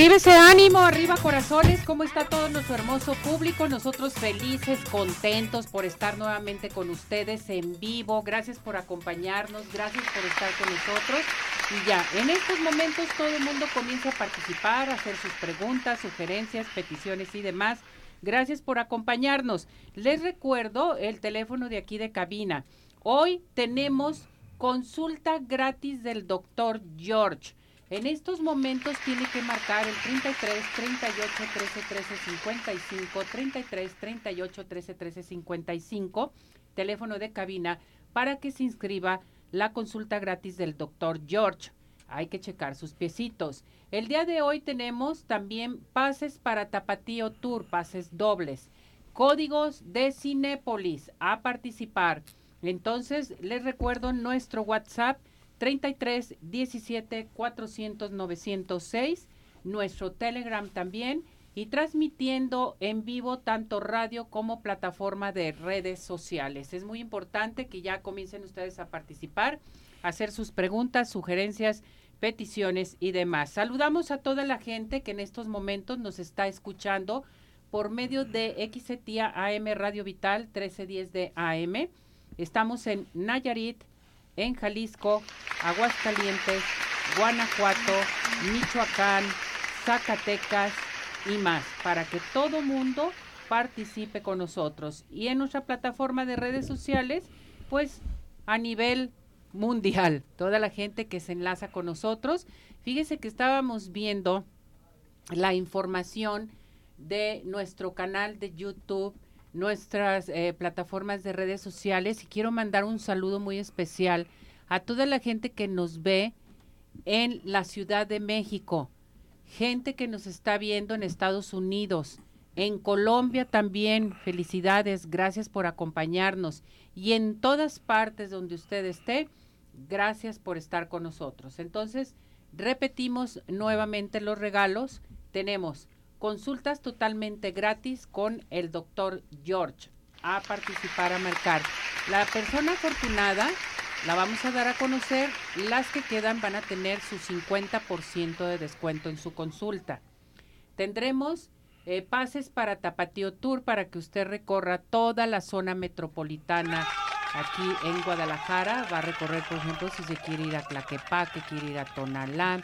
Arriba ese ánimo, arriba corazones, ¿cómo está todo nuestro hermoso público? Nosotros felices, contentos por estar nuevamente con ustedes en vivo. Gracias por acompañarnos, gracias por estar con nosotros. Y ya, en estos momentos todo el mundo comienza a participar, a hacer sus preguntas, sugerencias, peticiones y demás. Gracias por acompañarnos. Les recuerdo el teléfono de aquí de cabina. Hoy tenemos consulta gratis del doctor George. En estos momentos tiene que marcar el 33 38 13 13 55, 33 38 13 13 55, teléfono de cabina, para que se inscriba la consulta gratis del doctor George. Hay que checar sus piecitos. El día de hoy tenemos también pases para Tapatío Tour, pases dobles. Códigos de Cinépolis a participar. Entonces, les recuerdo nuestro WhatsApp 33 17 400 906, nuestro Telegram también y transmitiendo en vivo tanto radio como plataforma de redes sociales. Es muy importante que ya comiencen ustedes a participar, a hacer sus preguntas, sugerencias, peticiones y demás. Saludamos a toda la gente que en estos momentos nos está escuchando por medio de XETIA AM Radio Vital 1310 de AM. Estamos en Nayarit, en Jalisco, Aguascalientes, Guanajuato, Michoacán, Zacatecas y más, para que todo mundo participe con nosotros. Y en nuestra plataforma de redes sociales, pues a nivel mundial, toda la gente que se enlaza con nosotros. Fíjese que estábamos viendo la información de nuestro canal de YouTube nuestras eh, plataformas de redes sociales y quiero mandar un saludo muy especial a toda la gente que nos ve en la Ciudad de México, gente que nos está viendo en Estados Unidos, en Colombia también, felicidades, gracias por acompañarnos y en todas partes donde usted esté, gracias por estar con nosotros. Entonces, repetimos nuevamente los regalos, tenemos Consultas totalmente gratis con el doctor George. A participar, a marcar. La persona afortunada la vamos a dar a conocer. Las que quedan van a tener su 50% de descuento en su consulta. Tendremos eh, pases para Tapatío Tour para que usted recorra toda la zona metropolitana aquí en Guadalajara. Va a recorrer, por ejemplo, si se quiere ir a Tlaquepaque, quiere ir a Tonalá,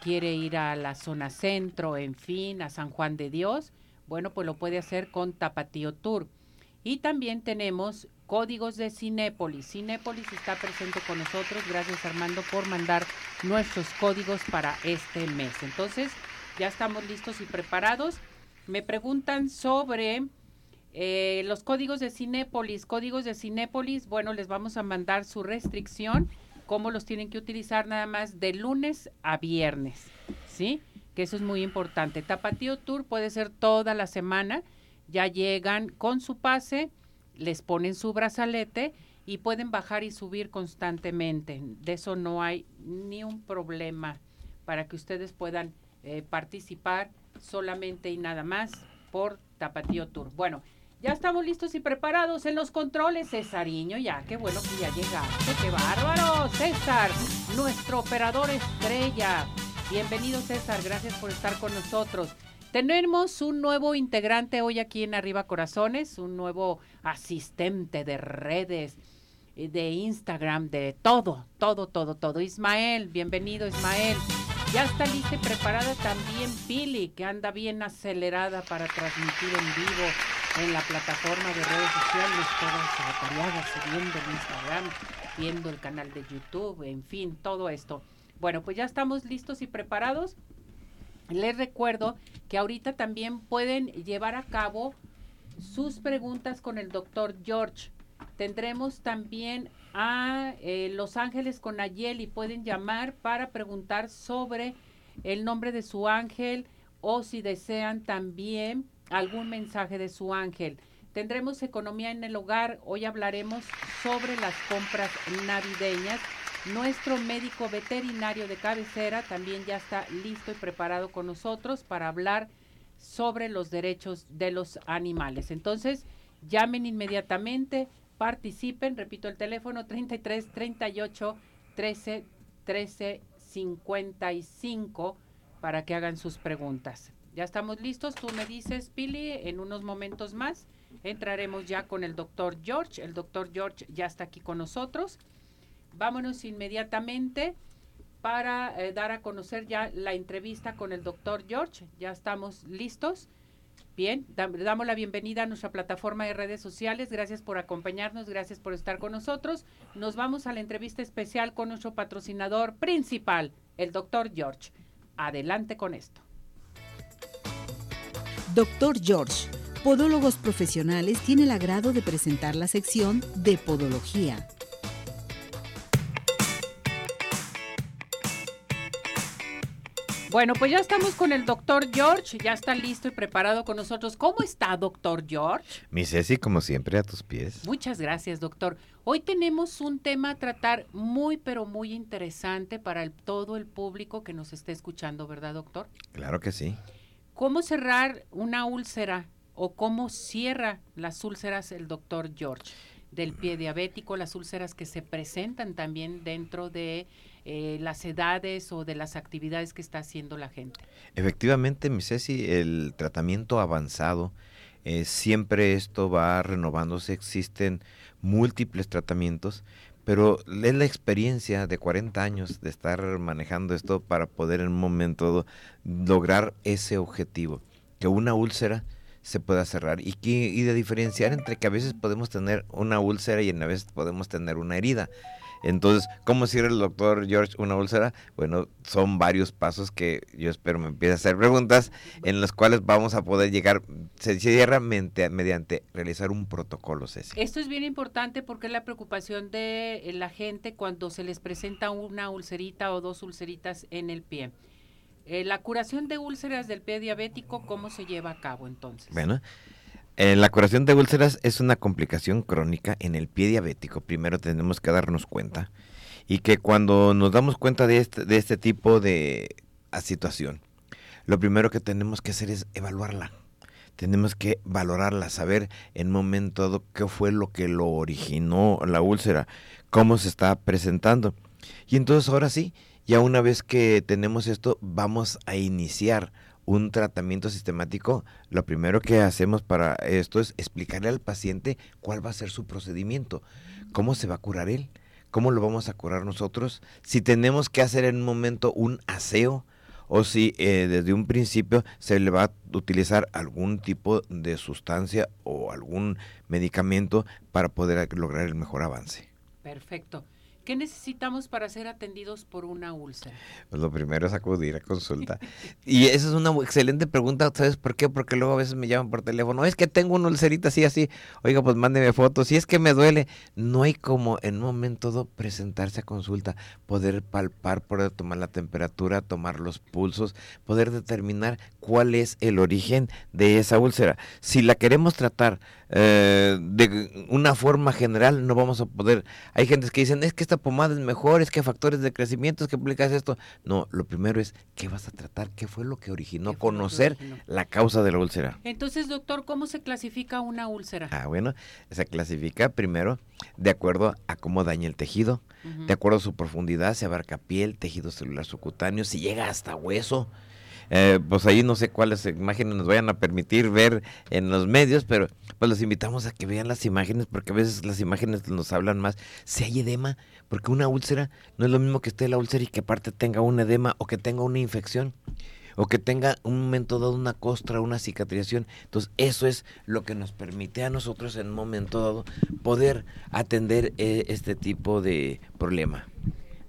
quiere ir a la zona centro, en fin, a San Juan de Dios, bueno, pues lo puede hacer con Tapatío Tour. Y también tenemos códigos de Cinépolis. Cinépolis está presente con nosotros. Gracias Armando por mandar nuestros códigos para este mes. Entonces, ya estamos listos y preparados. Me preguntan sobre eh, los códigos de Cinépolis. Códigos de Cinépolis, bueno, les vamos a mandar su restricción cómo los tienen que utilizar nada más de lunes a viernes, ¿sí? Que eso es muy importante. Tapatío Tour puede ser toda la semana, ya llegan con su pase, les ponen su brazalete y pueden bajar y subir constantemente. De eso no hay ni un problema para que ustedes puedan eh, participar solamente y nada más por Tapatío Tour. Bueno, ya estamos listos y preparados en los controles, Cesariño. Ya, qué bueno que ya llegaste. ¡Qué bárbaro! César, nuestro operador estrella. Bienvenido, César. Gracias por estar con nosotros. Tenemos un nuevo integrante hoy aquí en Arriba Corazones, un nuevo asistente de redes, eh, de Instagram, de todo, todo, todo, todo. Ismael, bienvenido, Ismael. Ya está lista y preparada también Pili, que anda bien acelerada para transmitir en vivo en la plataforma de redes sociales, todas atareadas, viendo el Instagram, viendo el canal de YouTube, en fin, todo esto. Bueno, pues ya estamos listos y preparados. Les recuerdo que ahorita también pueden llevar a cabo sus preguntas con el doctor George. Tendremos también a eh, Los Ángeles con Ayeli. Pueden llamar para preguntar sobre el nombre de su ángel o si desean también algún mensaje de su ángel. Tendremos economía en el hogar. Hoy hablaremos sobre las compras navideñas. Nuestro médico veterinario de cabecera también ya está listo y preparado con nosotros para hablar sobre los derechos de los animales. Entonces, llamen inmediatamente participen. Repito el teléfono 33 38 13 13 55 para que hagan sus preguntas. Ya estamos listos. Tú me dices, Pili, en unos momentos más entraremos ya con el doctor George. El doctor George ya está aquí con nosotros. Vámonos inmediatamente para eh, dar a conocer ya la entrevista con el doctor George. Ya estamos listos. Bien, damos la bienvenida a nuestra plataforma de redes sociales. Gracias por acompañarnos, gracias por estar con nosotros. Nos vamos a la entrevista especial con nuestro patrocinador principal, el doctor George. Adelante con esto. Doctor George, Podólogos Profesionales, tiene el agrado de presentar la sección de Podología. Bueno, pues ya estamos con el doctor George, ya está listo y preparado con nosotros. ¿Cómo está, doctor George? Mi Ceci, como siempre, a tus pies. Muchas gracias, doctor. Hoy tenemos un tema a tratar muy, pero muy interesante para todo el público que nos esté escuchando, ¿verdad, doctor? Claro que sí. ¿Cómo cerrar una úlcera o cómo cierra las úlceras el doctor George? Del pie diabético, las úlceras que se presentan también dentro de eh, las edades o de las actividades que está haciendo la gente. Efectivamente, mi Ceci, el tratamiento avanzado, eh, siempre esto va renovándose, existen múltiples tratamientos, pero es la experiencia de 40 años de estar manejando esto para poder en un momento lograr ese objetivo, que una úlcera se pueda cerrar y, que, y de diferenciar entre que a veces podemos tener una úlcera y a veces podemos tener una herida. Entonces, ¿cómo cierra el doctor George una úlcera? Bueno, son varios pasos que yo espero me empiece a hacer preguntas en los cuales vamos a poder llegar, se cierra mediante, realizar un protocolo, Ceci. Esto es bien importante porque es la preocupación de eh, la gente cuando se les presenta una ulcerita o dos ulceritas en el pie. Eh, la curación de úlceras del pie diabético, ¿cómo se lleva a cabo entonces? Bueno, eh, la curación de úlceras es una complicación crónica en el pie diabético. Primero tenemos que darnos cuenta y que cuando nos damos cuenta de este, de este tipo de situación, lo primero que tenemos que hacer es evaluarla. Tenemos que valorarla, saber en momento dado qué fue lo que lo originó la úlcera, cómo se está presentando. Y entonces ahora sí, ya una vez que tenemos esto, vamos a iniciar un tratamiento sistemático, lo primero que hacemos para esto es explicarle al paciente cuál va a ser su procedimiento, cómo se va a curar él, cómo lo vamos a curar nosotros, si tenemos que hacer en un momento un aseo o si eh, desde un principio se le va a utilizar algún tipo de sustancia o algún medicamento para poder lograr el mejor avance. Perfecto. ¿Qué necesitamos para ser atendidos por una úlcera? Pues lo primero es acudir a consulta. y esa es una excelente pregunta, ¿sabes por qué? Porque luego a veces me llaman por teléfono, es que tengo una ulcerita así, así, oiga, pues mándeme fotos, si es que me duele. No hay como en un momento dado presentarse a consulta, poder palpar, poder tomar la temperatura, tomar los pulsos, poder determinar cuál es el origen de esa úlcera. Si la queremos tratar eh, de una forma general no vamos a poder. Hay gente que dicen, es que esta pomada es mejor, es que factores de crecimiento, es que aplicas esto. No, lo primero es, ¿qué vas a tratar? ¿Qué fue lo que originó? Conocer la causa de la úlcera. Entonces, doctor, ¿cómo se clasifica una úlcera? Ah, bueno, se clasifica primero de acuerdo a cómo daña el tejido, de acuerdo a su profundidad, se abarca piel, tejido celular subcutáneo, si llega hasta hueso eh, pues ahí no sé cuáles imágenes nos vayan a permitir ver en los medios, pero pues los invitamos a que vean las imágenes, porque a veces las imágenes nos hablan más. Si hay edema, porque una úlcera no es lo mismo que esté la úlcera y que aparte tenga un edema o que tenga una infección o que tenga un momento dado una costra, una cicatrización. Entonces, eso es lo que nos permite a nosotros en un momento dado poder atender eh, este tipo de problema.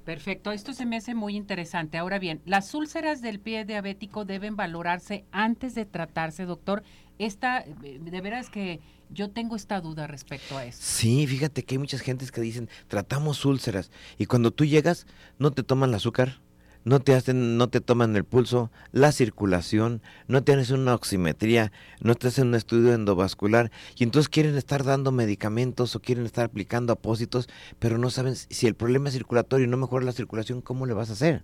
Perfecto, esto se me hace muy interesante. Ahora bien, las úlceras del pie diabético deben valorarse antes de tratarse, doctor. Esta, de veras que yo tengo esta duda respecto a eso. Sí, fíjate que hay muchas gentes que dicen, tratamos úlceras, y cuando tú llegas, no te toman el azúcar, no te hacen, no te toman el pulso, la circulación, no te hacen una oximetría, no te hacen un estudio endovascular y entonces quieren estar dando medicamentos o quieren estar aplicando apósitos, pero no saben si el problema es circulatorio y no mejora la circulación, ¿cómo le vas a hacer?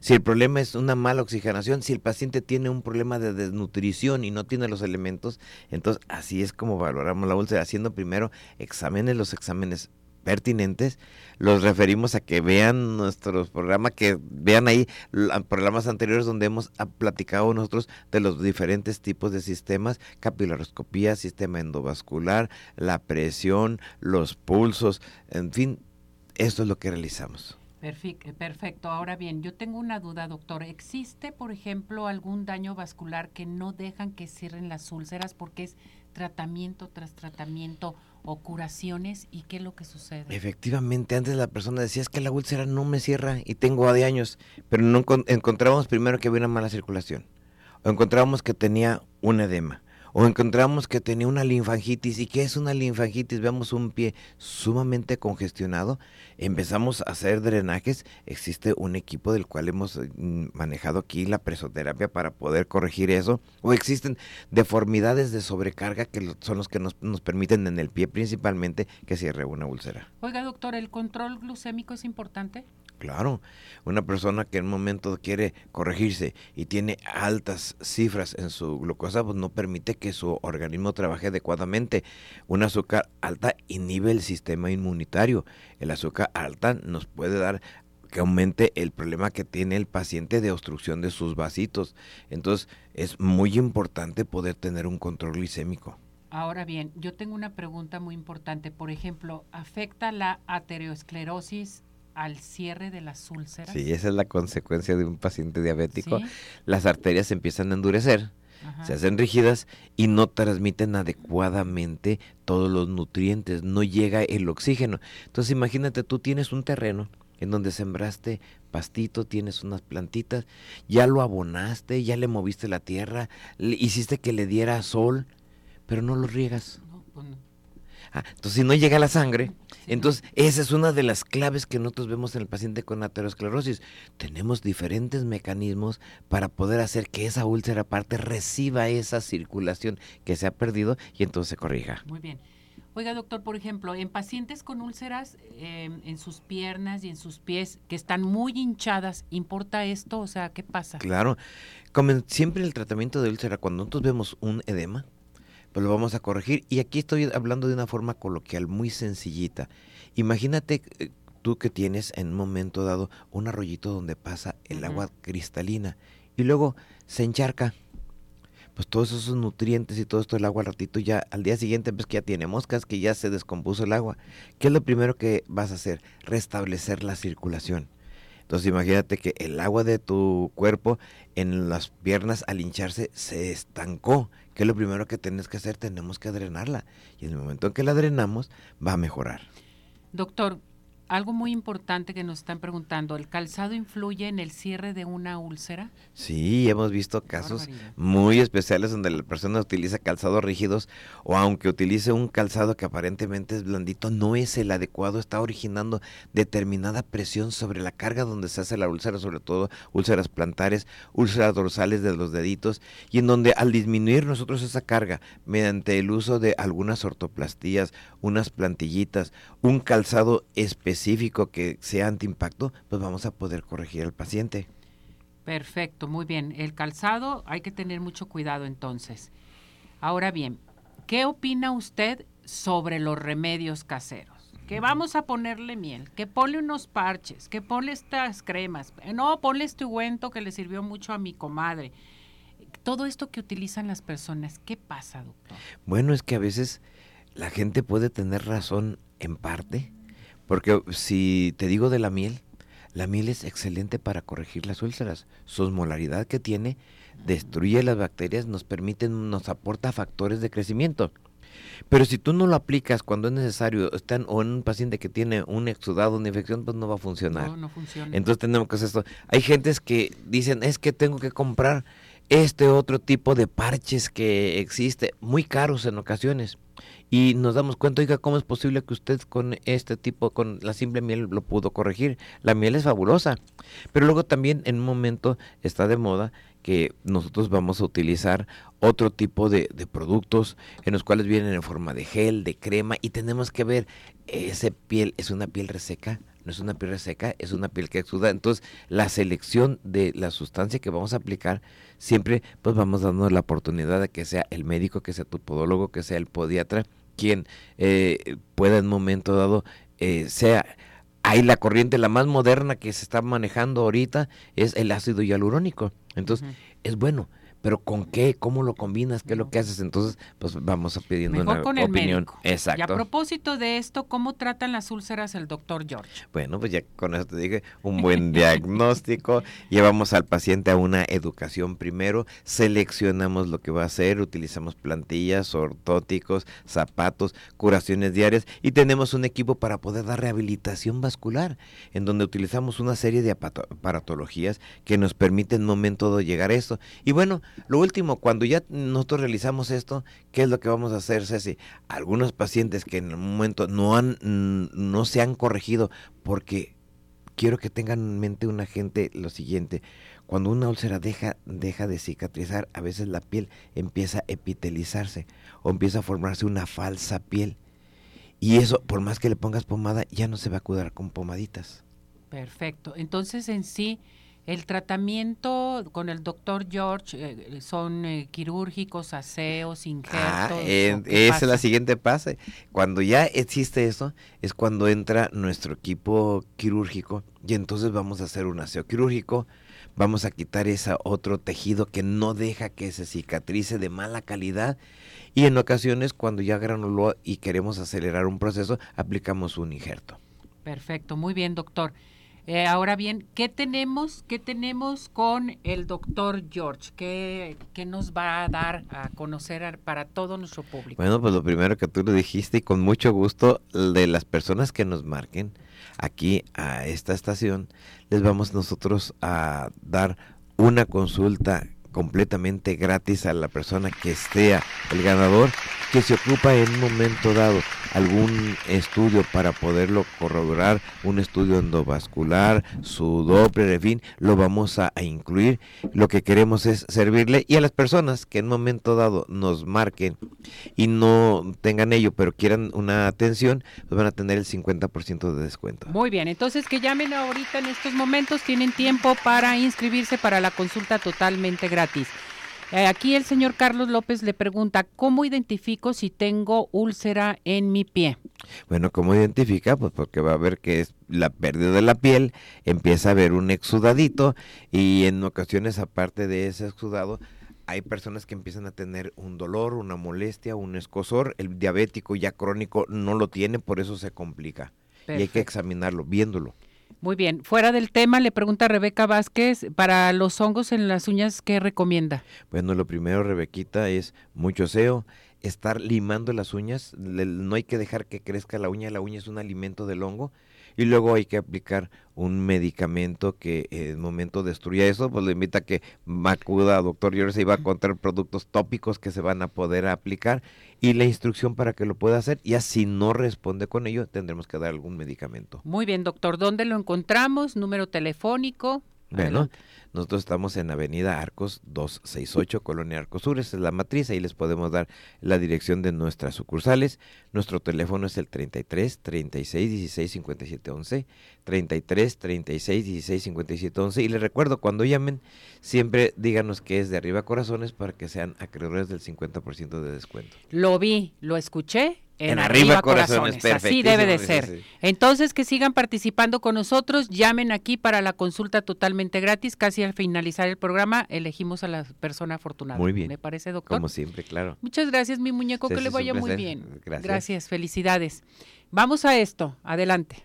Si el problema es una mala oxigenación, si el paciente tiene un problema de desnutrición y no tiene los elementos, entonces así es como valoramos la úlcera, haciendo primero exámenes, los exámenes pertinentes, los referimos a que vean nuestros programas, que vean ahí programas anteriores donde hemos platicado nosotros de los diferentes tipos de sistemas, capilaroscopía, sistema endovascular, la presión, los pulsos, en fin, esto es lo que realizamos. Perfecto. Ahora bien, yo tengo una duda, doctor. ¿Existe, por ejemplo, algún daño vascular que no dejan que cierren las úlceras porque es tratamiento tras tratamiento o curaciones y qué es lo que sucede. Efectivamente, antes la persona decía es que la úlcera no me cierra y tengo de años, pero no encontrábamos primero que había una mala circulación o encontrábamos que tenía un edema o encontramos que tenía una linfangitis. ¿Y qué es una linfangitis? Veamos un pie sumamente congestionado. Empezamos a hacer drenajes. Existe un equipo del cual hemos mm, manejado aquí la presoterapia para poder corregir eso. O existen deformidades de sobrecarga que son los que nos, nos permiten en el pie principalmente que cierre una úlcera. Oiga, doctor, ¿el control glucémico es importante? Claro, una persona que en un momento quiere corregirse y tiene altas cifras en su glucosa, pues no permite que su organismo trabaje adecuadamente. Un azúcar alta inhibe el sistema inmunitario. El azúcar alta nos puede dar que aumente el problema que tiene el paciente de obstrucción de sus vasitos. Entonces, es muy importante poder tener un control glicémico. Ahora bien, yo tengo una pregunta muy importante. Por ejemplo, ¿afecta la aterosclerosis al cierre de las úlceras. Sí, esa es la consecuencia de un paciente diabético. Las arterias empiezan a endurecer, se hacen rígidas y no transmiten adecuadamente todos los nutrientes, no llega el oxígeno. Entonces imagínate, tú tienes un terreno en donde sembraste pastito, tienes unas plantitas, ya lo abonaste, ya le moviste la tierra, hiciste que le diera sol, pero no lo riegas. No, pues Ah, entonces, si no llega la sangre, entonces esa es una de las claves que nosotros vemos en el paciente con aterosclerosis. Tenemos diferentes mecanismos para poder hacer que esa úlcera parte reciba esa circulación que se ha perdido y entonces se corrija. Muy bien. Oiga, doctor, por ejemplo, en pacientes con úlceras em, en sus piernas y en sus pies que están muy hinchadas, ¿importa esto? O sea, ¿qué pasa? Claro, como siempre el tratamiento de úlcera, cuando nosotros vemos un edema, pues lo vamos a corregir. Y aquí estoy hablando de una forma coloquial, muy sencillita. Imagínate eh, tú que tienes en un momento dado un arroyito donde pasa el agua cristalina y luego se encharca. Pues todos esos nutrientes y todo esto del agua al ratito ya al día siguiente ves que ya tiene moscas, que ya se descompuso el agua. ¿Qué es lo primero que vas a hacer? Restablecer la circulación. Entonces imagínate que el agua de tu cuerpo en las piernas al hincharse se estancó. ¿Qué es lo primero que tienes que hacer? Tenemos que drenarla. Y en el momento en que la drenamos, va a mejorar. Doctor, algo muy importante que nos están preguntando, ¿el calzado influye en el cierre de una úlcera? Sí, hemos visto casos muy especiales donde la persona utiliza calzados rígidos o aunque utilice un calzado que aparentemente es blandito, no es el adecuado, está originando determinada presión sobre la carga donde se hace la úlcera, sobre todo úlceras plantares, úlceras dorsales de los deditos y en donde al disminuir nosotros esa carga mediante el uso de algunas ortoplastías, unas plantillitas, un calzado especial, específico que sea antiimpacto, pues vamos a poder corregir al paciente. Perfecto, muy bien. El calzado hay que tener mucho cuidado entonces. Ahora bien, ¿qué opina usted sobre los remedios caseros? Que vamos a ponerle miel, que ponle unos parches, que ponle estas cremas, no, ponle este ungüento que le sirvió mucho a mi comadre. Todo esto que utilizan las personas, ¿qué pasa, doctor? Bueno, es que a veces la gente puede tener razón en parte, porque si te digo de la miel, la miel es excelente para corregir las úlceras. Su osmolaridad que tiene destruye las bacterias, nos permite, nos aporta factores de crecimiento. Pero si tú no lo aplicas cuando es necesario, están, o en un paciente que tiene un exudado, una infección, pues no va a funcionar. No, no funciona. Entonces tenemos que hacer esto. Hay gentes que dicen, es que tengo que comprar este otro tipo de parches que existe, muy caros en ocasiones. Y nos damos cuenta, oiga, ¿cómo es posible que usted con este tipo, con la simple miel lo pudo corregir? La miel es fabulosa. Pero luego también en un momento está de moda que nosotros vamos a utilizar otro tipo de, de, productos en los cuales vienen en forma de gel, de crema y tenemos que ver, esa piel es una piel reseca, no es una piel reseca, es una piel que exuda. Entonces, la selección de la sustancia que vamos a aplicar, siempre pues vamos dando la oportunidad de que sea el médico, que sea tu podólogo, que sea el podiatra, quien eh, pueda en un momento dado eh, sea hay la corriente, la más moderna que se está manejando ahorita es el ácido hialurónico. Entonces, uh -huh. es bueno, pero ¿con qué? ¿Cómo lo combinas? ¿Qué es lo que haces? Entonces, pues vamos a pidiendo Mejor una con opinión. El médico. Exacto. Y a propósito de esto, ¿cómo tratan las úlceras el doctor George? Bueno, pues ya con eso te dije, un buen diagnóstico, llevamos al paciente a una educación primero, seleccionamos lo que va a hacer, utilizamos plantillas, ortóticos, zapatos, curaciones diarias y tenemos un equipo para poder dar rehabilitación vascular, en donde utilizamos una serie de aparatologías que nos permiten en un momento de llegar a esto. Y bueno, lo último, cuando ya nosotros realizamos esto, ¿qué es lo que vamos a hacer, Ceci? Algunos pacientes que en un momento no han, no se han corregido, porque quiero que tengan en mente una gente lo siguiente. Cuando una úlcera deja, deja de cicatrizar, a veces la piel empieza a epitelizarse o empieza a formarse una falsa piel. Y eso, por más que le pongas pomada, ya no se va a cuidar con pomaditas. Perfecto. Entonces, en sí, el tratamiento con el doctor George eh, son eh, quirúrgicos, aseos, injertos. Ah, eh, esa es la siguiente fase. Cuando ya existe eso, es cuando entra nuestro equipo quirúrgico y entonces vamos a hacer un aseo quirúrgico. Vamos a quitar ese otro tejido que no deja que se cicatrice de mala calidad. Y en ocasiones, cuando ya granuló y queremos acelerar un proceso, aplicamos un injerto. Perfecto, muy bien, doctor. Eh, ahora bien, ¿qué tenemos, ¿qué tenemos con el doctor George? ¿Qué, ¿Qué, nos va a dar a conocer para todo nuestro público? Bueno, pues lo primero que tú lo dijiste y con mucho gusto de las personas que nos marquen aquí a esta estación, les vamos nosotros a dar una consulta completamente gratis a la persona que sea el ganador, que se ocupa en un momento dado algún estudio para poderlo corroborar, un estudio endovascular, su Doppler, en fin, lo vamos a, incluir. Lo que queremos es servirle y a las personas que en un momento dado nos marquen y no tengan ello, pero quieran una atención, pues van a tener el 50% de descuento. Muy bien, entonces que llamen ahorita en estos momentos, tienen tiempo para inscribirse para la consulta totalmente gratis. Eh, aquí el señor Carlos López le pregunta, ¿cómo identifico si tengo úlcera en mi pie? Bueno, ¿cómo identifica? Pues porque va a ver que es la pérdida de la piel, empieza a ver un exudadito y en ocasiones aparte de ese exudado hay personas que empiezan a tener un dolor, una molestia, un escosor. El diabético ya crónico no lo tiene, por eso se complica. Perfecto. Y hay que examinarlo, viéndolo. Muy bien, fuera del tema, le pregunta Rebeca Vázquez, para los hongos en las uñas, ¿qué recomienda? Bueno, lo primero, Rebequita, es mucho aseo, estar limando las uñas, no hay que dejar que crezca la uña, la uña es un alimento del hongo, y luego hay que aplicar un medicamento que en el momento destruya eso, pues le invita a que acuda a doctor George y va a encontrar productos tópicos que se van a poder aplicar y la instrucción para que lo pueda hacer. Ya si no responde con ello, tendremos que dar algún medicamento. Muy bien, doctor. ¿Dónde lo encontramos? Número telefónico. Bueno, nosotros estamos en Avenida Arcos 268, Colonia Arcos Sur, esa es la matriz, ahí les podemos dar la dirección de nuestras sucursales. Nuestro teléfono es el 33 36 16 57 11, 33 36 16 57 11 y les recuerdo, cuando llamen, siempre díganos que es de Arriba Corazones para que sean acreedores del 50% de descuento. Lo vi, lo escuché, en, en, arriba, arriba corazones, corazones. así debe de ser. Sí, sí. Entonces que sigan participando con nosotros, llamen aquí para la consulta totalmente gratis, casi al finalizar el programa elegimos a la persona afortunada. Muy bien. ¿Me parece, doctor? Como siempre, claro. Muchas gracias, mi muñeco, Sí, que sí, le vaya muy bien. Gracias. gracias, felicidades. Vamos a esto, adelante.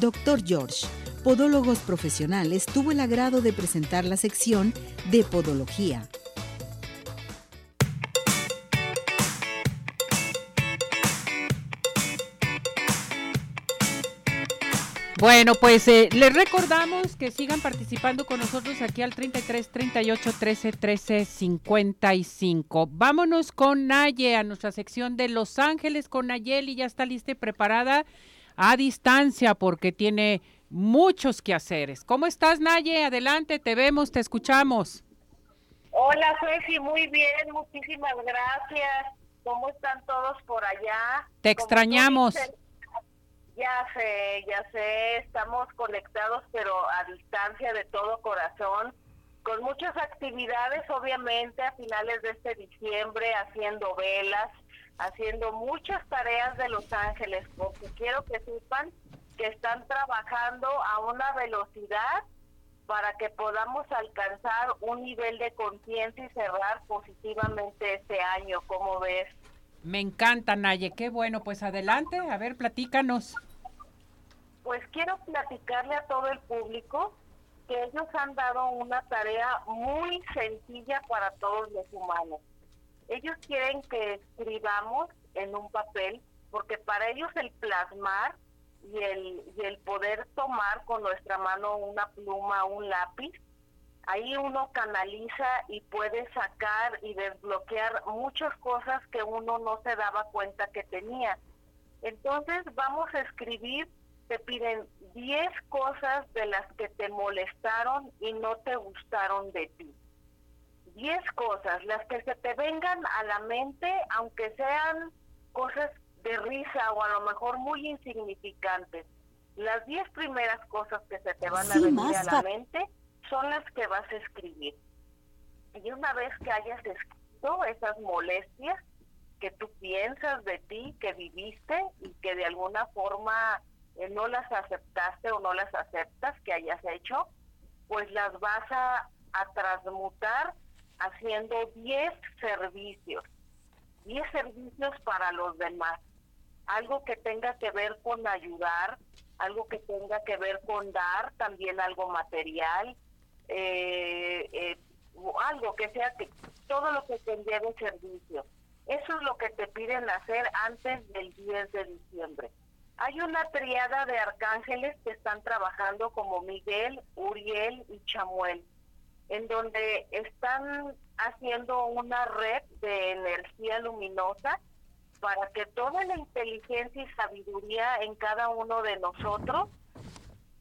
Doctor George, Podólogos Profesionales tuvo el agrado de presentar la sección de Podología. Bueno, pues eh, les recordamos que sigan participando con nosotros aquí al 33 38 13 13 55. Vámonos con Naye a nuestra sección de Los Ángeles con Nayeli. Ya está lista y preparada a distancia porque tiene muchos quehaceres. ¿Cómo estás, Naye? Adelante, te vemos, te escuchamos. Hola, Ceci, muy bien, muchísimas gracias. ¿Cómo están todos por allá? Te extrañamos. Ya sé, ya sé, estamos conectados pero a distancia de todo corazón, con muchas actividades obviamente a finales de este diciembre, haciendo velas, haciendo muchas tareas de Los Ángeles, porque quiero que sepan que están trabajando a una velocidad para que podamos alcanzar un nivel de conciencia y cerrar positivamente este año, ¿cómo ves? Me encanta, Naye, qué bueno, pues adelante, a ver, platícanos. Pues quiero platicarle a todo el público que ellos han dado una tarea muy sencilla para todos los humanos. Ellos quieren que escribamos en un papel, porque para ellos el plasmar y el, y el poder tomar con nuestra mano una pluma, un lápiz, ahí uno canaliza y puede sacar y desbloquear muchas cosas que uno no se daba cuenta que tenía. Entonces vamos a escribir, te piden 10 cosas de las que te molestaron y no te gustaron de ti. 10 cosas, las que se te vengan a la mente, aunque sean cosas de risa o a lo mejor muy insignificantes. Las 10 primeras cosas que se te van a venir a la mente son las que vas a escribir. Y una vez que hayas escrito esas molestias que tú piensas de ti, que viviste y que de alguna forma eh, no las aceptaste o no las aceptas que hayas hecho, pues las vas a, a transmutar haciendo 10 servicios, 10 servicios para los demás. Algo que tenga que ver con ayudar, algo que tenga que ver con dar, también algo material, eh, eh, algo que sea que todo lo que te lleve servicio. Eso es lo que te piden hacer antes del 10 de diciembre. Hay una triada de arcángeles que están trabajando como Miguel, Uriel y Chamuel, en donde están haciendo una red de energía luminosa para que toda la inteligencia y sabiduría en cada uno de nosotros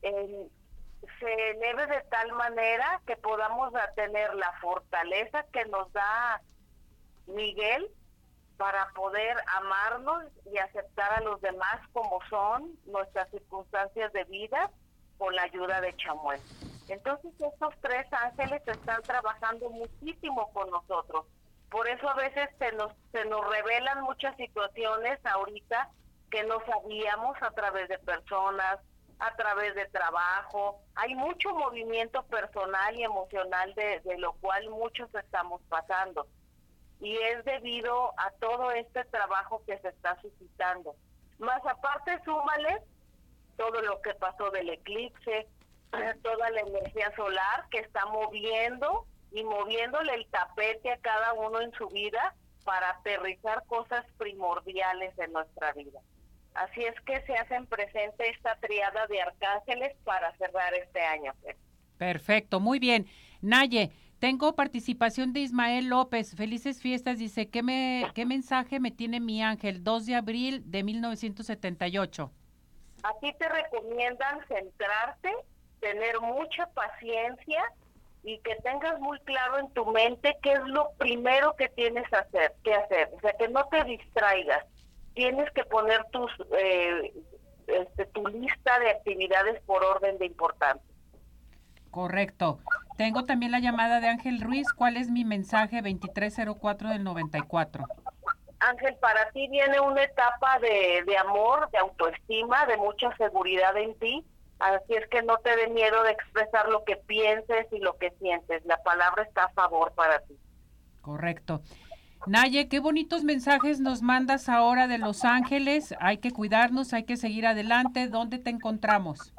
eh, eleve de tal manera que podamos tener la fortaleza que nos da Miguel para poder amarnos y aceptar a los demás como son nuestras circunstancias de vida con la ayuda de Chamuel. Entonces estos tres ángeles están trabajando muchísimo con nosotros. Por eso a veces se nos, se nos revelan muchas situaciones ahorita que no sabíamos a través de personas, a través de trabajo. Hay mucho movimiento personal y emocional de, de lo cual muchos estamos pasando. Y es debido a todo este trabajo que se está suscitando. Más aparte, súmale todo lo que pasó del eclipse, toda la energía solar que está moviendo y moviéndole el tapete a cada uno en su vida para aterrizar cosas primordiales de nuestra vida. Así es que se hacen presente esta triada de arcángeles para cerrar este año. Perfecto, muy bien. Naye, tengo participación de Ismael López. Felices fiestas. Dice, ¿qué, me, qué mensaje me tiene mi ángel? 2 de abril de 1978. Aquí te recomiendan centrarte, tener mucha paciencia y que tengas muy claro en tu mente qué es lo primero que tienes que hacer, que hacer. O sea, que no te distraigas tienes que poner tus eh, este, tu lista de actividades por orden de importancia. Correcto. Tengo también la llamada de Ángel Ruiz. ¿Cuál es mi mensaje 2304 del 94? Ángel, para ti viene una etapa de, de amor, de autoestima, de mucha seguridad en ti. Así es que no te dé miedo de expresar lo que pienses y lo que sientes. La palabra está a favor para ti. Correcto. Naye, qué bonitos mensajes nos mandas ahora de Los Ángeles. Hay que cuidarnos, hay que seguir adelante. ¿Dónde te encontramos?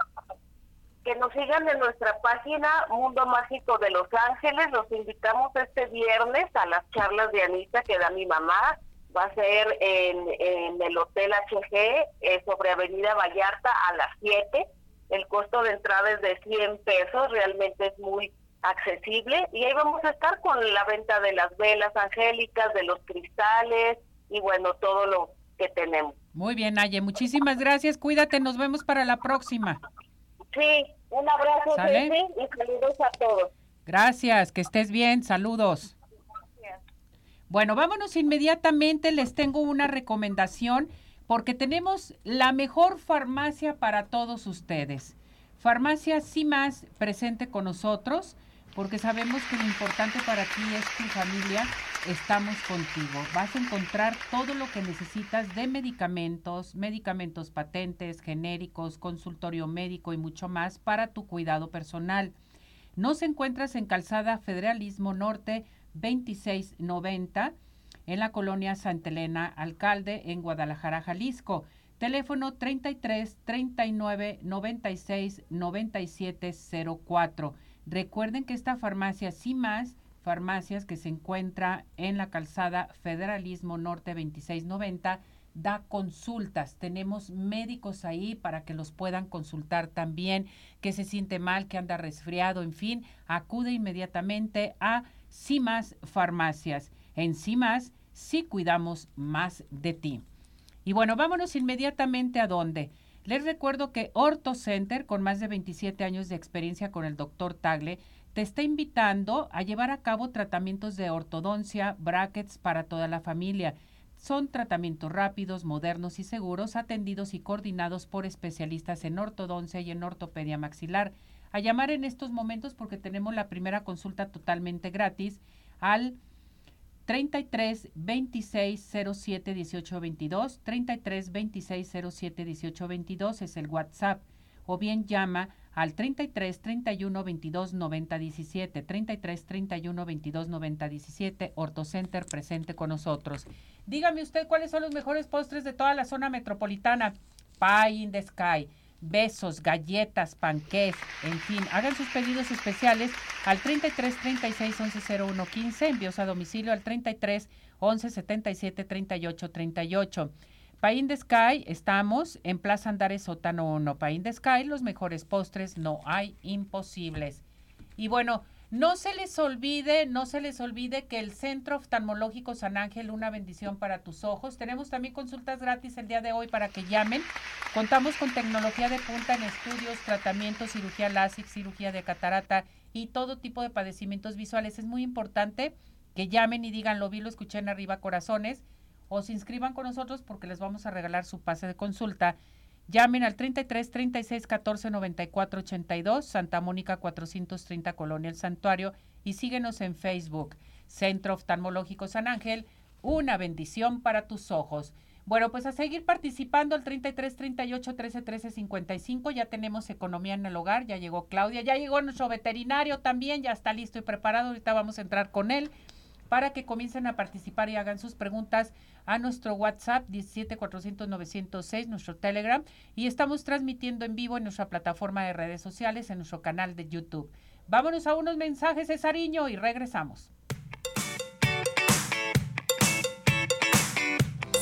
que nos sigan en nuestra página Mundo Mágico de Los Ángeles. Los invitamos este viernes a las charlas de Anita que da mi mamá. Va a ser en, el Hotel HG eh, sobre Avenida Vallarta a las 7. El costo de entrada es de 100 pesos, realmente es muy accesible. Y ahí vamos a estar con la venta de las velas angélicas, de los cristales y bueno, todo lo que tenemos. Muy bien, Naye, muchísimas gracias. Cuídate, nos vemos para la próxima. Sí, un abrazo y saludos a todos. Gracias, que estés bien, saludos. Bueno, vámonos inmediatamente, les tengo una recomendación porque tenemos la mejor farmacia para todos ustedes. Farmacia más presente con nosotros porque sabemos que lo importante para ti es tu familia, estamos contigo. Vas a encontrar todo lo que necesitas de medicamentos, medicamentos patentes, genéricos, consultorio médico y mucho más para tu cuidado personal. Nos encuentras en Calzada Federalismo Norte 2690 en la colonia Santa Elena Alcalde en Guadalajara, Jalisco. Teléfono 33 39 96 97 04. Recuerden que esta farmacia, más, farmacias que se encuentra en la calzada Federalismo Norte 2690, da consultas. Tenemos médicos ahí para que los puedan consultar también, que se siente mal, que anda resfriado, en fin, acude inmediatamente a CIMAS Farmacias. En CIMAS sí cuidamos más de ti. Y bueno, vámonos inmediatamente a dónde. Les recuerdo que Orto Center, con más de 27 años de experiencia con el doctor Tagle, te está invitando a llevar a cabo tratamientos de ortodoncia, brackets para toda la familia. Son tratamientos rápidos, modernos y seguros, atendidos y coordinados por especialistas en ortodoncia y en ortopedia maxilar. A llamar en estos momentos porque tenemos la primera consulta totalmente gratis al 33 26 07 18 22, 33 26 07 18 22 es el WhatsApp, o bien llama al 33 31 22 90 17, 33 31 22 90 17, Ortocenter presente con nosotros. Dígame usted cuáles son los mejores postres de toda la zona metropolitana. Pie in the Sky besos, galletas, panqués, en fin, hagan sus pedidos especiales al 33 36 11 01 15, envíos a domicilio al 33 11 77 38 38. Pain de Sky, estamos en Plaza Andares Sótano 1. Pain de Sky, los mejores postres, no hay imposibles. Y bueno, no se les olvide, no se les olvide que el Centro Oftalmológico San Ángel, una bendición para tus ojos. Tenemos también consultas gratis el día de hoy para que llamen. Contamos con tecnología de punta en estudios, tratamientos, cirugía láser, cirugía de catarata y todo tipo de padecimientos visuales. Es muy importante que llamen y digan, lo vi, lo escuché en arriba, corazones, o se inscriban con nosotros porque les vamos a regalar su pase de consulta Llamen al 33 36 14 94 82, Santa Mónica 430 Colonia El Santuario y síguenos en Facebook, Centro Oftalmológico San Ángel, una bendición para tus ojos. Bueno, pues a seguir participando al 33 38 13 13 55. Ya tenemos economía en el hogar, ya llegó Claudia, ya llegó nuestro veterinario también, ya está listo y preparado. Ahorita vamos a entrar con él para que comiencen a participar y hagan sus preguntas a nuestro WhatsApp 17400 nuestro Telegram, y estamos transmitiendo en vivo en nuestra plataforma de redes sociales, en nuestro canal de YouTube. Vámonos a unos mensajes, Cesariño, y regresamos.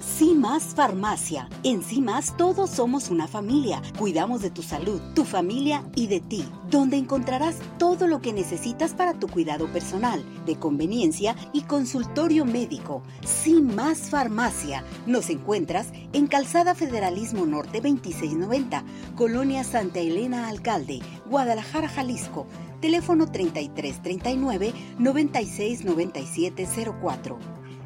CIMAS Farmacia. En CIMAS todos somos una familia. Cuidamos de tu salud, tu familia y de ti, donde encontrarás todo lo que necesitas para tu cuidado personal, de conveniencia y consultorio médico. CIMAS Farmacia. Nos encuentras en Calzada Federalismo Norte 2690, Colonia Santa Elena Alcalde, Guadalajara, Jalisco. Teléfono 3339 969704.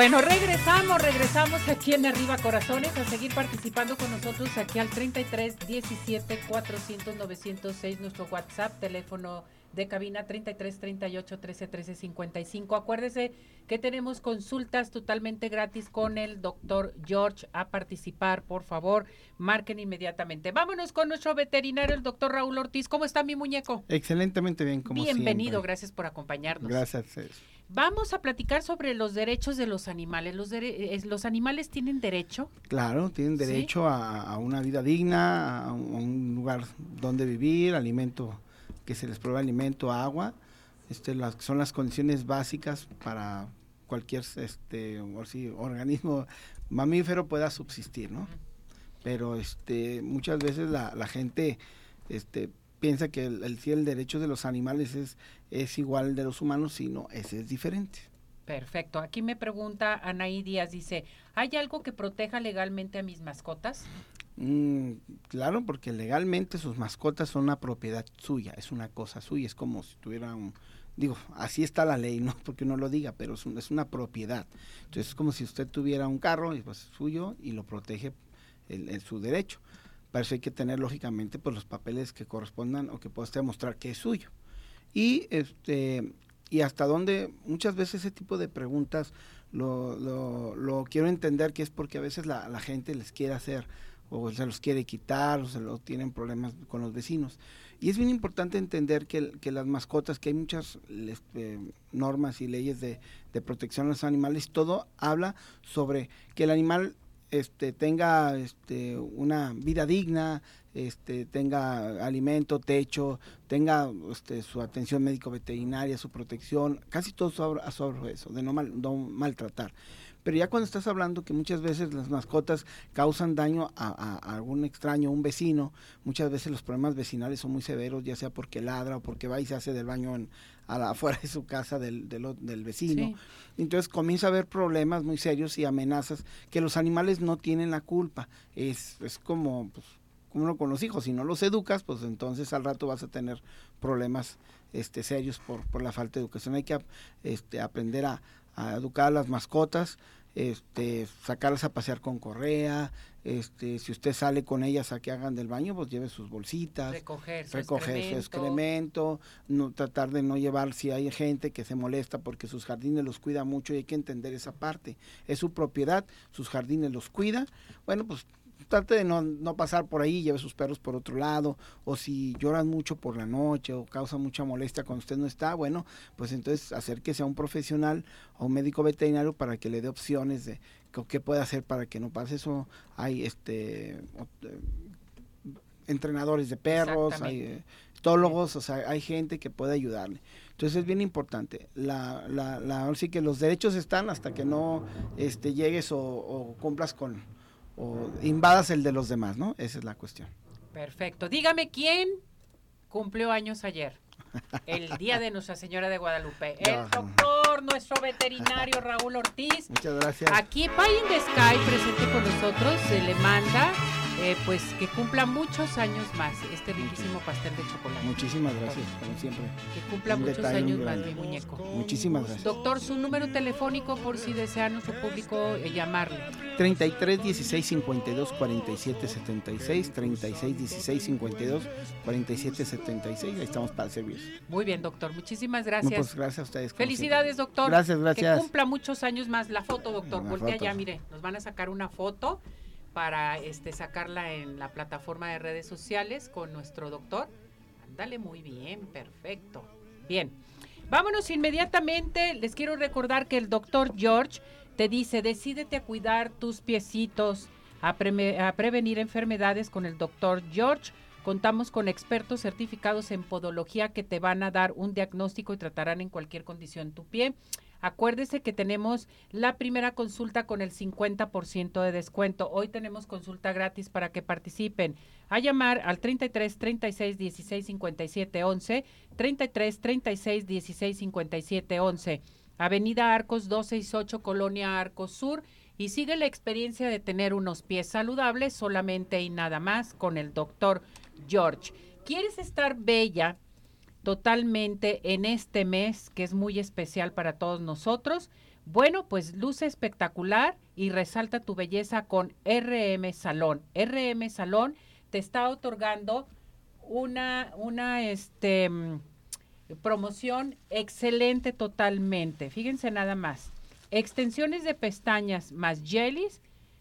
Bueno, regresamos, regresamos aquí en Arriba Corazones a seguir participando con nosotros aquí al 33 17 400 906, nuestro WhatsApp, teléfono de cabina 33 38 13 13 55. Acuérdese que tenemos consultas totalmente gratis con el doctor George a participar, por favor, marquen inmediatamente. Vámonos con nuestro veterinario, el doctor Raúl Ortiz. ¿Cómo está mi muñeco? Excelentemente bien, como Bienvenido, gracias por acompañarnos. Gracias. Vamos a platicar sobre los derechos de los animales. ¿Los, los animales tienen derecho? Claro, tienen derecho a, una vida digna, a un, lugar donde vivir, alimento, que se les pruebe alimento, agua. Este, las, son las condiciones básicas para cualquier este, organismo mamífero pueda subsistir, ¿no? Pero este, muchas veces la, la gente este, piensa que el, el, el derecho de los animales es, es igual de los humanos, sino ese es diferente. Perfecto. Aquí me pregunta Anaí Díaz, dice, ¿hay algo que proteja legalmente a mis mascotas? Mm, claro, porque legalmente sus mascotas son una propiedad suya, es una cosa suya, es como si tuviera un, digo, así está la ley, no porque uno lo diga, pero es, es una propiedad. Entonces es como si usted tuviera un carro, y pues suyo, y lo protege el, su derecho. Para eso hay que tener, lógicamente, pues los papeles que correspondan o que pueda demostrar que es suyo. Y, este, y hasta dónde, muchas veces ese tipo de preguntas lo, lo, quiero entender que es porque a veces la, la, gente les quiere hacer o se los quiere quitar o se lo tienen problemas con los vecinos. Y es bien importante entender que, que las mascotas, que hay muchas este, normas y leyes de, de protección a los animales, todo habla sobre que el animal este, tenga este, una vida digna, este, tenga alimento, techo, tenga este, su atención médico-veterinaria, su protección, casi todo sobre, sobre eso, de no, mal, no maltratar. Pero ya cuando estás hablando que muchas veces las mascotas causan daño a, a, a, algún extraño, un vecino, muchas veces los problemas vecinales son muy severos, ya sea porque ladra o porque va y se hace del baño en, a la, afuera de su casa del, del, del vecino. Sí. Entonces comienza a haber problemas muy serios y amenazas que los animales no tienen la culpa. Es, es como, pues, uno con los hijos, si no los educas, pues entonces al rato vas a tener problemas este, serios por, por la falta de educación. Hay que este, aprender a, a educar a las mascotas, este, sacarlas a pasear con correa, este, si usted sale con ellas a que hagan del baño, pues lleve sus bolsitas, recoger su excremento. su excremento, no, tratar de no llevar si hay gente que se molesta porque sus jardines los cuida mucho y hay que entender esa parte. Es su propiedad, sus jardines los cuida. Bueno, pues trate de no, no, pasar por ahí, lleve sus perros por otro lado, o si lloran mucho por la noche o causa mucha molestia cuando usted no está, bueno, pues entonces acérquese a un profesional o un médico veterinario para que le dé opciones de qué puede hacer para que no pase eso. Hay este eh, entrenadores de perros, hay eh, etólogos, o sea, hay gente que puede ayudarle. Entonces es bien importante. La, la, la, sí que los derechos están hasta que no este, llegues o cumplas con, o invadas el de los demás, ¿no? Esa es la cuestión. Perfecto. Dígame quién cumplió años ayer. El día de Nuestra Señora de Guadalupe. El doctor, nuestro veterinario Raúl Ortiz. Muchas gracias. Aquí Pay in Sky presente con nosotros. Se le manda eh, pues que cumpla muchos años más este riquísimo pastel de chocolate. Muchísimas gracias, como siempre. Que cumpla muchos años más, mi muñeco. Muchísimas gracias. Doctor, su número telefónico por si desea nuestro público eh, llamarle. 33 16 52 47 76, 36 16 52 47 76. Ahí estamos para servir. Muy bien, doctor. Muchísimas gracias. pues gracias a ustedes. Felicidades, doctor. Gracias, gracias. Que cumpla muchos años más. La foto, doctor. Voltea allá, mire. Nos van a sacar una foto para este, sacarla en la plataforma de redes sociales con nuestro doctor. Ándale muy bien, perfecto. Bien, vámonos inmediatamente. Les quiero recordar que el doctor George te dice, decídete a cuidar tus piecitos, a, a prevenir enfermedades con el doctor George. Contamos con expertos certificados en podología que te van a dar un diagnóstico y tratarán en cualquier condición tu pie. Acuérdese que tenemos la primera consulta con el 50% de descuento. Hoy tenemos consulta gratis para que participen. A llamar al 33 36 16 57 11, 33 36 16 57 11. Avenida Arcos 268, Colonia Arcos Sur. Y sigue la experiencia de tener unos pies saludables solamente y nada más con el doctor George. ¿Quieres estar bella? Totalmente en este mes que es muy especial para todos nosotros. Bueno, pues luce espectacular y resalta tu belleza con RM Salón. RM Salón te está otorgando una, una este, mm, promoción excelente totalmente. Fíjense nada más. Extensiones de pestañas más jellies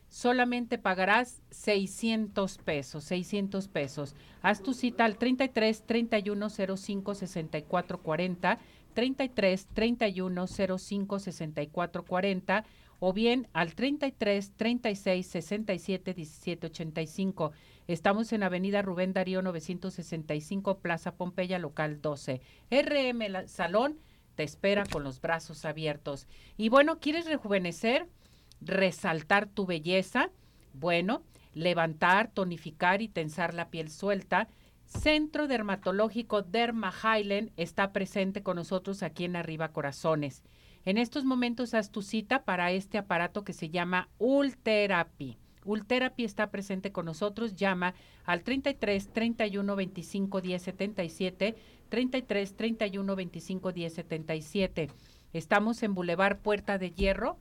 solamente pagarás 600 pesos, 600 pesos. Haz tu cita al 33 31 05 64 40, 33 31 05 64 40 o bien al 33 36 67 17 85. Estamos en Avenida Rubén Darío 965, Plaza Pompeya, local 12. RM Salón te espera con los brazos abiertos. Y bueno, ¿quieres rejuvenecer? Resaltar tu belleza, bueno, levantar, tonificar y tensar la piel suelta. Centro Dermatológico Derma Highland está presente con nosotros aquí en Arriba Corazones. En estos momentos haz tu cita para este aparato que se llama Ultherapy. Ultherapy está presente con nosotros. Llama al 33 31 25 10 77, 33 31 25 10 77. Estamos en Boulevard Puerta de Hierro,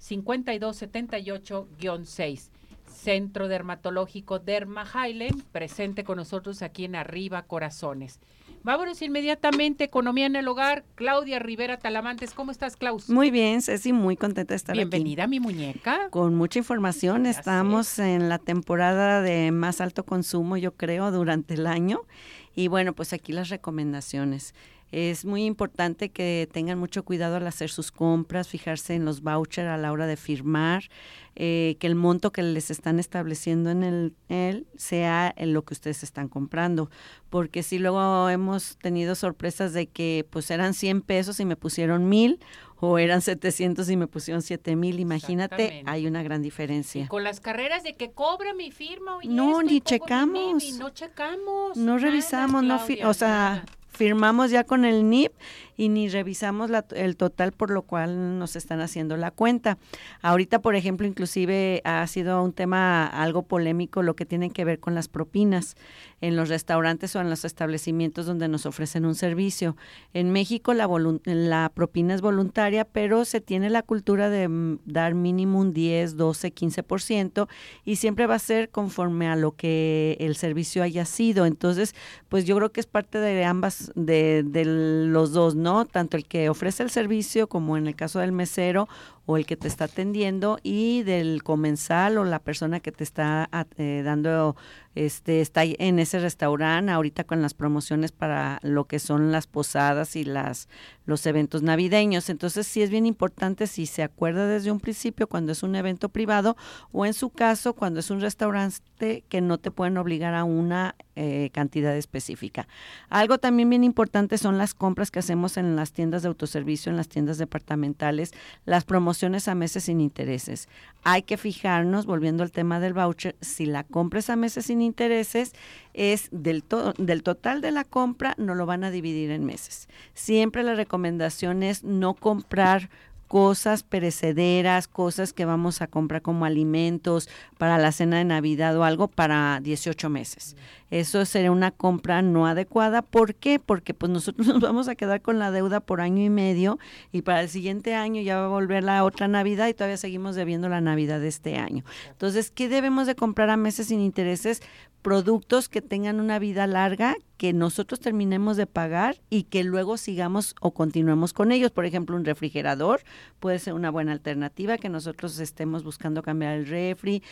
5278-6. Centro Dermatológico Derma Highland, presente con nosotros aquí en Arriba Corazones. Vámonos inmediatamente, Economía en el Hogar. Claudia Rivera Talamantes, ¿cómo estás, Klaus? Muy bien, Ceci, muy contenta de estar Bienvenida, aquí. mi muñeca. Con mucha información, estamos en la temporada de más alto consumo, yo creo, durante el año. Y bueno, pues aquí las recomendaciones. Es muy importante que tengan mucho cuidado al hacer sus compras, fijarse en los vouchers a la hora de firmar, eh, que el monto que les están estableciendo en el, él sea en lo que ustedes están comprando. Porque si luego hemos tenido sorpresas de que pues eran 100 pesos y me pusieron mil o eran 700 y me pusieron 7 mil. Imagínate, hay una gran diferencia. con las carreras de que cobra mi firma. no, ni checamos. no checamos. No revisamos, no, o sea, firmamos ya con el NIP y ni revisamos el total por lo cual nos están haciendo la cuenta. Ahorita, por ejemplo, inclusive ha sido un tema algo polémico lo que tiene que ver con las propinas en los restaurantes o en los establecimientos donde nos ofrecen un servicio. En México la, la propina es voluntaria, pero se tiene la cultura de mm, dar mínimo un 10, 12, 15% y siempre va a ser conforme a lo que el servicio haya sido. Entonces, pues yo creo que es parte de ambas, de, de los dos, ¿no? Tanto el que ofrece el servicio como en el caso del mesero o el que te está atendiendo y del comensal o la persona que te está eh, dando, este, está en ese restaurante ahorita con las promociones para lo que son las posadas y las los eventos navideños. Entonces sí es bien importante si se acuerda desde un principio cuando es un evento privado o en su caso cuando es un restaurante que no te pueden obligar a una eh, cantidad específica. Algo también bien importante son las compras que hacemos en las tiendas de autoservicio, en las tiendas departamentales, las promociones a meses sin intereses. Hay que fijarnos, volviendo al tema del voucher, si la compra es a meses sin intereses, es del, del total de la compra, no lo van a dividir en meses. Siempre la recomendación es no comprar cosas perecederas, cosas que vamos a comprar como alimentos para la cena de Navidad o algo para 18 meses. Eso sería una compra no adecuada. ¿Por qué? Porque pues nosotros nos vamos a quedar con la deuda por año y medio y para el siguiente año ya va a volver la otra Navidad y todavía seguimos debiendo la Navidad de este año. Entonces, ¿qué debemos de comprar a meses sin intereses? Productos que tengan una vida larga, que nosotros terminemos de pagar y que luego sigamos o continuemos con ellos. Por ejemplo, un refrigerador puede ser una buena alternativa, que nosotros estemos buscando cambiar el refri,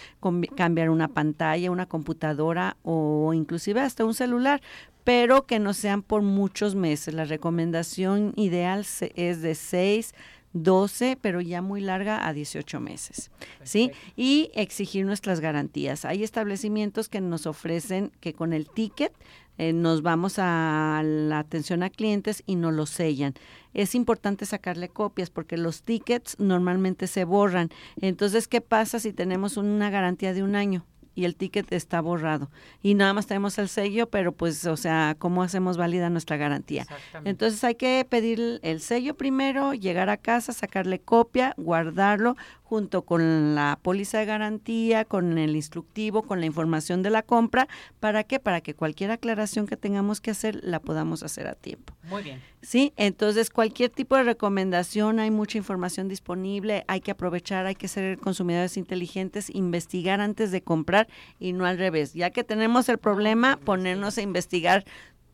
cambiar una pantalla, una computadora o inclusive hasta un celular, pero que no sean por muchos meses. La recomendación ideal es de seis 12, pero ya muy larga a 18 meses. ¿Sí? Y exigir nuestras garantías. Hay establecimientos que nos ofrecen que con el ticket eh, nos vamos a la atención a clientes y nos lo sellan. Es importante sacarle copias porque los tickets normalmente se borran. Entonces, ¿qué pasa si tenemos una garantía de un año? Y el ticket está borrado. Y nada más tenemos el sello, pero pues, o sea, ¿cómo hacemos válida nuestra garantía? Entonces hay que pedir el sello primero, llegar a casa, sacarle copia, guardarlo, junto con la póliza de garantía, con el instructivo, con la información de la compra. ¿Para qué? Para que cualquier aclaración que tengamos que hacer la podamos hacer a tiempo. Muy bien. Sí, entonces cualquier tipo de recomendación, hay mucha información disponible, hay que aprovechar, hay que ser consumidores inteligentes, investigar antes de comprar y no al revés. Ya que tenemos el problema, ponernos a investigar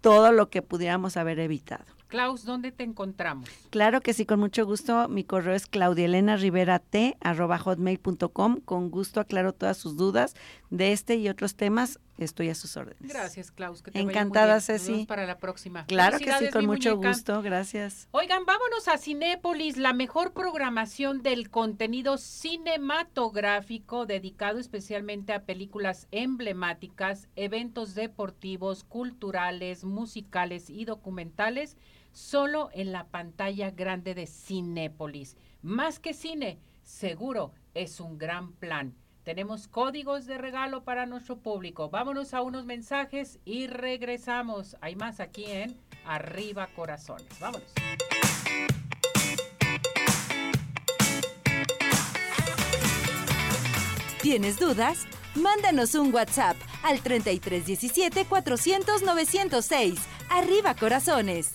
todo lo que pudiéramos haber evitado. Klaus, ¿dónde te encontramos? Claro que sí, con mucho gusto. Mi correo es claudielena.rivera.t@hotmail.com. Con gusto aclaro todas sus dudas de este y otros temas. Estoy a sus órdenes. Gracias, Klaus. Que te Encantada, Ceci. Para la próxima. Claro que sí, con mucho gusto. Gracias. Oigan, vámonos a Cinépolis, la mejor programación del contenido cinematográfico dedicado especialmente a películas emblemáticas, eventos deportivos, culturales, musicales y documentales solo en la pantalla grande de Cinépolis. Más que cine, seguro es un gran plan. Tenemos códigos de regalo para nuestro público. Vámonos a unos mensajes y regresamos. Hay más aquí en Arriba Corazones. Vámonos. ¿Tienes dudas? Mándanos un WhatsApp al 3317 400 906. Arriba Corazones.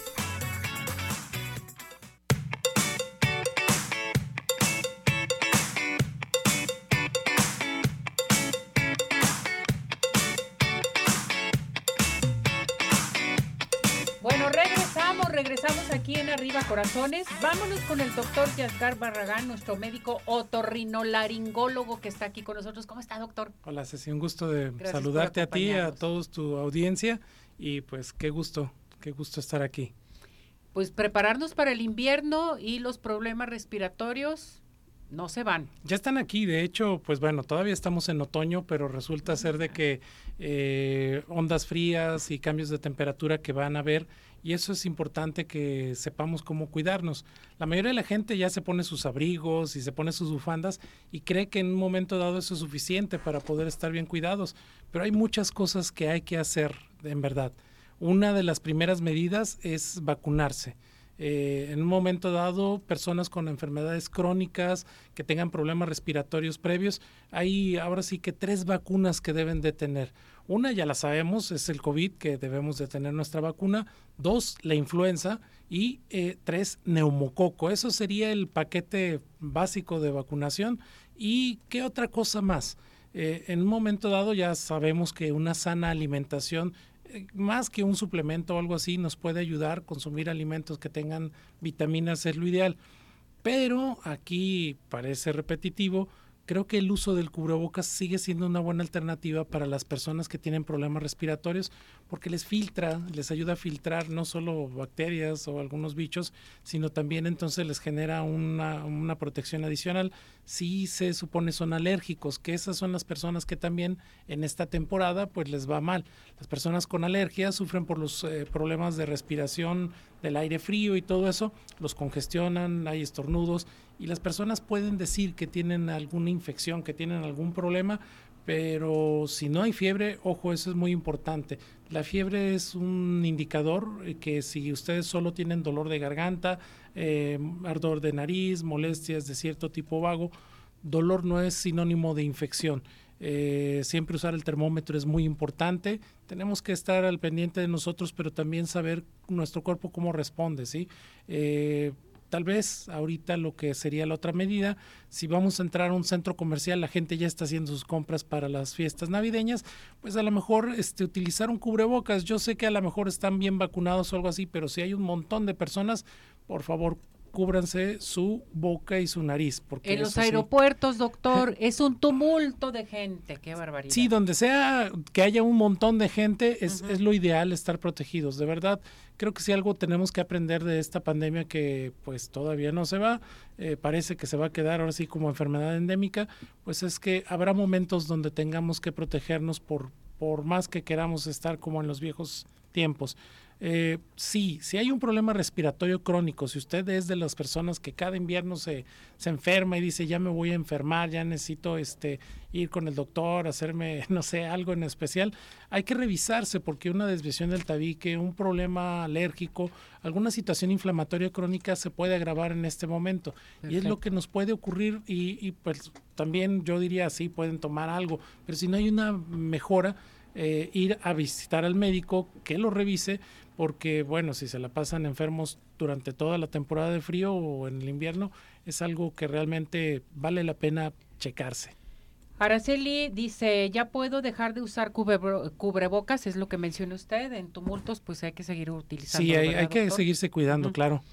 Aquí en Arriba Corazones. Vámonos con el doctor Yasgar Barragán, nuestro médico otorrinolaringólogo que está aquí con nosotros. ¿Cómo está, doctor? Hola, Ceci, un gusto de saludarte a ti, a todos tu audiencia y pues qué gusto, qué gusto estar aquí. Pues prepararnos para el invierno y los problemas respiratorios no se van. Ya están aquí, de hecho, pues bueno, todavía estamos en otoño, pero resulta ser de que eh, ondas frías y cambios de temperatura que van a haber y eso es importante que sepamos cómo cuidarnos. La mayoría de la gente ya se pone sus abrigos y se pone sus bufandas y cree que en un momento dado eso es suficiente para poder estar bien cuidados, pero hay muchas cosas que hay que hacer en verdad. Una de las primeras medidas es vacunarse. Eh, en un momento dado, personas con enfermedades crónicas que tengan problemas respiratorios previos, hay ahora sí que tres vacunas que deben de tener. Una ya la sabemos, es el COVID, que debemos de tener nuestra vacuna. Dos, la influenza. Y eh, tres, neumococo. Eso sería el paquete básico de vacunación. ¿Y qué otra cosa más? Eh, en un momento dado ya sabemos que una sana alimentación más que un suplemento o algo así, nos puede ayudar consumir alimentos que tengan vitaminas, es lo ideal. Pero aquí parece repetitivo, creo que el uso del cubrebocas sigue siendo una buena alternativa para las personas que tienen problemas respiratorios porque les filtra, les ayuda a filtrar no solo bacterias o algunos bichos, sino también entonces les genera una, una protección adicional si se supone son alérgicos, que esas son las personas que también en esta temporada pues les va mal. Las personas con alergias sufren por los eh, problemas de respiración del aire frío y todo eso, los congestionan, hay estornudos y las personas pueden decir que tienen alguna infección, que tienen algún problema, pero si no hay fiebre, ojo, eso es muy importante. La fiebre es un indicador que si ustedes solo tienen dolor de garganta, eh, ardor de nariz, molestias de cierto tipo vago, dolor no es sinónimo de infección. Eh, siempre usar el termómetro es muy importante. Tenemos que estar al pendiente de nosotros, pero también saber nuestro cuerpo cómo responde, ¿sí? Eh, Tal vez ahorita lo que sería la otra medida, si vamos a entrar a un centro comercial, la gente ya está haciendo sus compras para las fiestas navideñas, pues a lo mejor este, utilizar un cubrebocas. Yo sé que a lo mejor están bien vacunados o algo así, pero si hay un montón de personas, por favor, cúbranse su boca y su nariz. Porque en los aeropuertos, doctor, es un tumulto de gente, qué barbaridad. Sí, donde sea que haya un montón de gente, es, es lo ideal estar protegidos. De verdad, creo que si algo tenemos que aprender de esta pandemia que pues todavía no se va, eh, parece que se va a quedar ahora sí como enfermedad endémica, pues es que habrá momentos donde tengamos que protegernos por, por más que queramos estar como en los viejos tiempos. Eh, sí, si hay un problema respiratorio crónico, si usted es de las personas que cada invierno se, se enferma y dice ya me voy a enfermar, ya necesito este, ir con el doctor, hacerme, no sé, algo en especial, hay que revisarse porque una desviación del tabique, un problema alérgico, alguna situación inflamatoria crónica se puede agravar en este momento. Y es lo que nos puede ocurrir y, y pues también yo diría, sí, pueden tomar algo, pero si no hay una mejora, eh, ir a visitar al médico que lo revise, porque bueno, si se la pasan enfermos durante toda la temporada de frío o en el invierno, es algo que realmente vale la pena checarse. Araceli dice, ya puedo dejar de usar cubrebocas, es lo que menciona usted, en tumultos pues hay que seguir utilizando. Sí, hay, que seguirse cuidando, claro.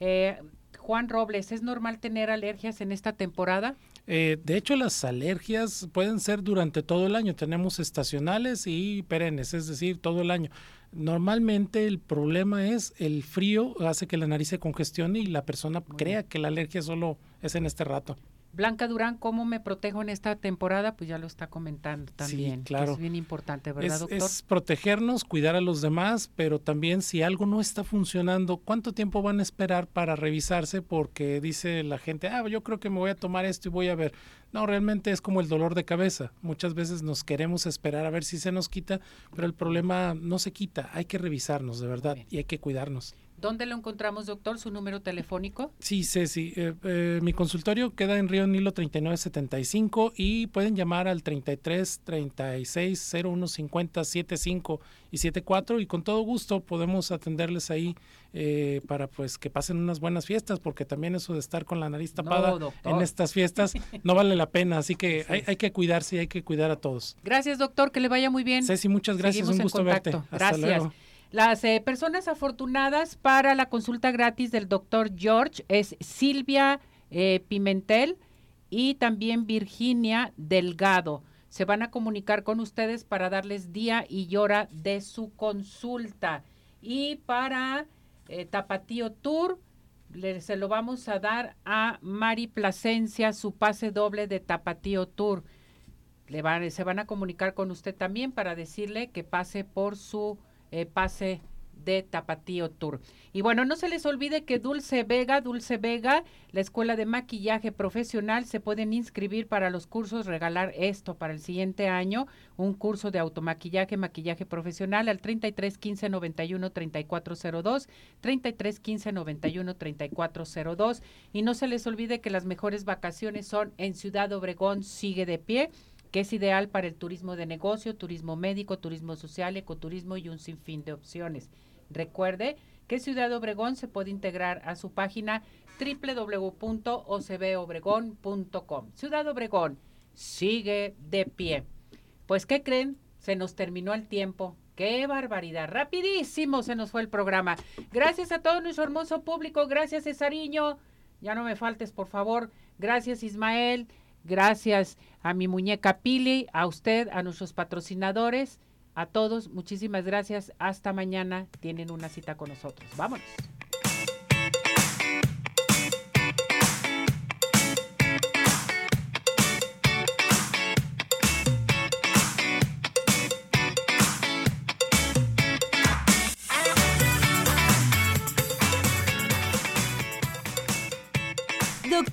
Eh, Juan Robles, ¿es normal tener alergias en esta temporada? Eh, de hecho, las alergias pueden ser durante todo el año. Tenemos estacionales y perennes, es decir, todo el año. Normalmente el problema es el frío hace que la nariz se congestione y la persona crea que la alergia solo es en este rato. Blanca Durán, ¿cómo me protejo en esta temporada? Pues ya lo está comentando también. Sí, claro. es bien importante, ¿verdad, doctor? Es protegernos, cuidar a los demás, pero también si algo no está funcionando, ¿cuánto tiempo van a esperar para revisarse? Porque dice la gente, ah, yo creo que me voy a tomar esto y voy a ver. No, realmente es como el dolor de cabeza. Muchas veces nos queremos esperar a ver si se nos quita, pero el problema no se quita. Hay que revisarnos, de verdad, y hay que cuidarnos. ¿Dónde lo encontramos, doctor? ¿Su número telefónico? Sí, Ceci. Eh, eh, mi consultorio queda en Río Nilo 3975 y pueden llamar al 33 36 01 50 75 y 74 y con todo gusto podemos atenderles ahí eh, para pues que pasen unas buenas fiestas porque también eso de estar con la nariz tapada en estas fiestas no vale la pena. Así que hay, hay, que cuidarse y hay que cuidar a todos. Gracias, doctor. Que le vaya muy bien. Ceci, muchas gracias. Un gusto verte. Hasta gracias. Luego. Las eh, personas afortunadas para la consulta gratis del doctor George es Silvia eh, Pimentel y también Virginia Delgado. Se van a comunicar con ustedes para darles día y hora de su consulta. Y para eh, Tapatío Tour, se lo vamos a dar a Mari Plasencia, su pase doble de Tapatío Tour. Le van, se van a comunicar con usted también para decirle que pase por su eh, pase de Tapatío Tour. Y bueno, no se les olvide que Dulce Vega, Dulce Vega, la Escuela de Maquillaje Profesional, se pueden inscribir para los cursos, regalar esto para el siguiente año, un curso de automaquillaje, maquillaje profesional al 33 15 91 3402, 33 15 91 3402. Y no se les olvide que las mejores vacaciones son en Ciudad Obregón, sigue de pie que es ideal para el turismo de negocio, turismo médico, turismo social, ecoturismo y un sinfín de opciones. Recuerde que Ciudad Obregón se puede integrar a su página www.ocbobregón.com. Ciudad Obregón sigue de pie. Pues, ¿qué creen? Se nos terminó el tiempo. ¡Qué barbaridad! Rapidísimo se nos fue el programa. Gracias a todo nuestro hermoso público. Gracias, Cesariño. Ya no me faltes, por favor. Gracias, Ismael. Gracias a mi muñeca Pili, a usted, a nuestros patrocinadores. A todos, muchísimas gracias. Hasta mañana. Tienen una cita con nosotros. Vámonos.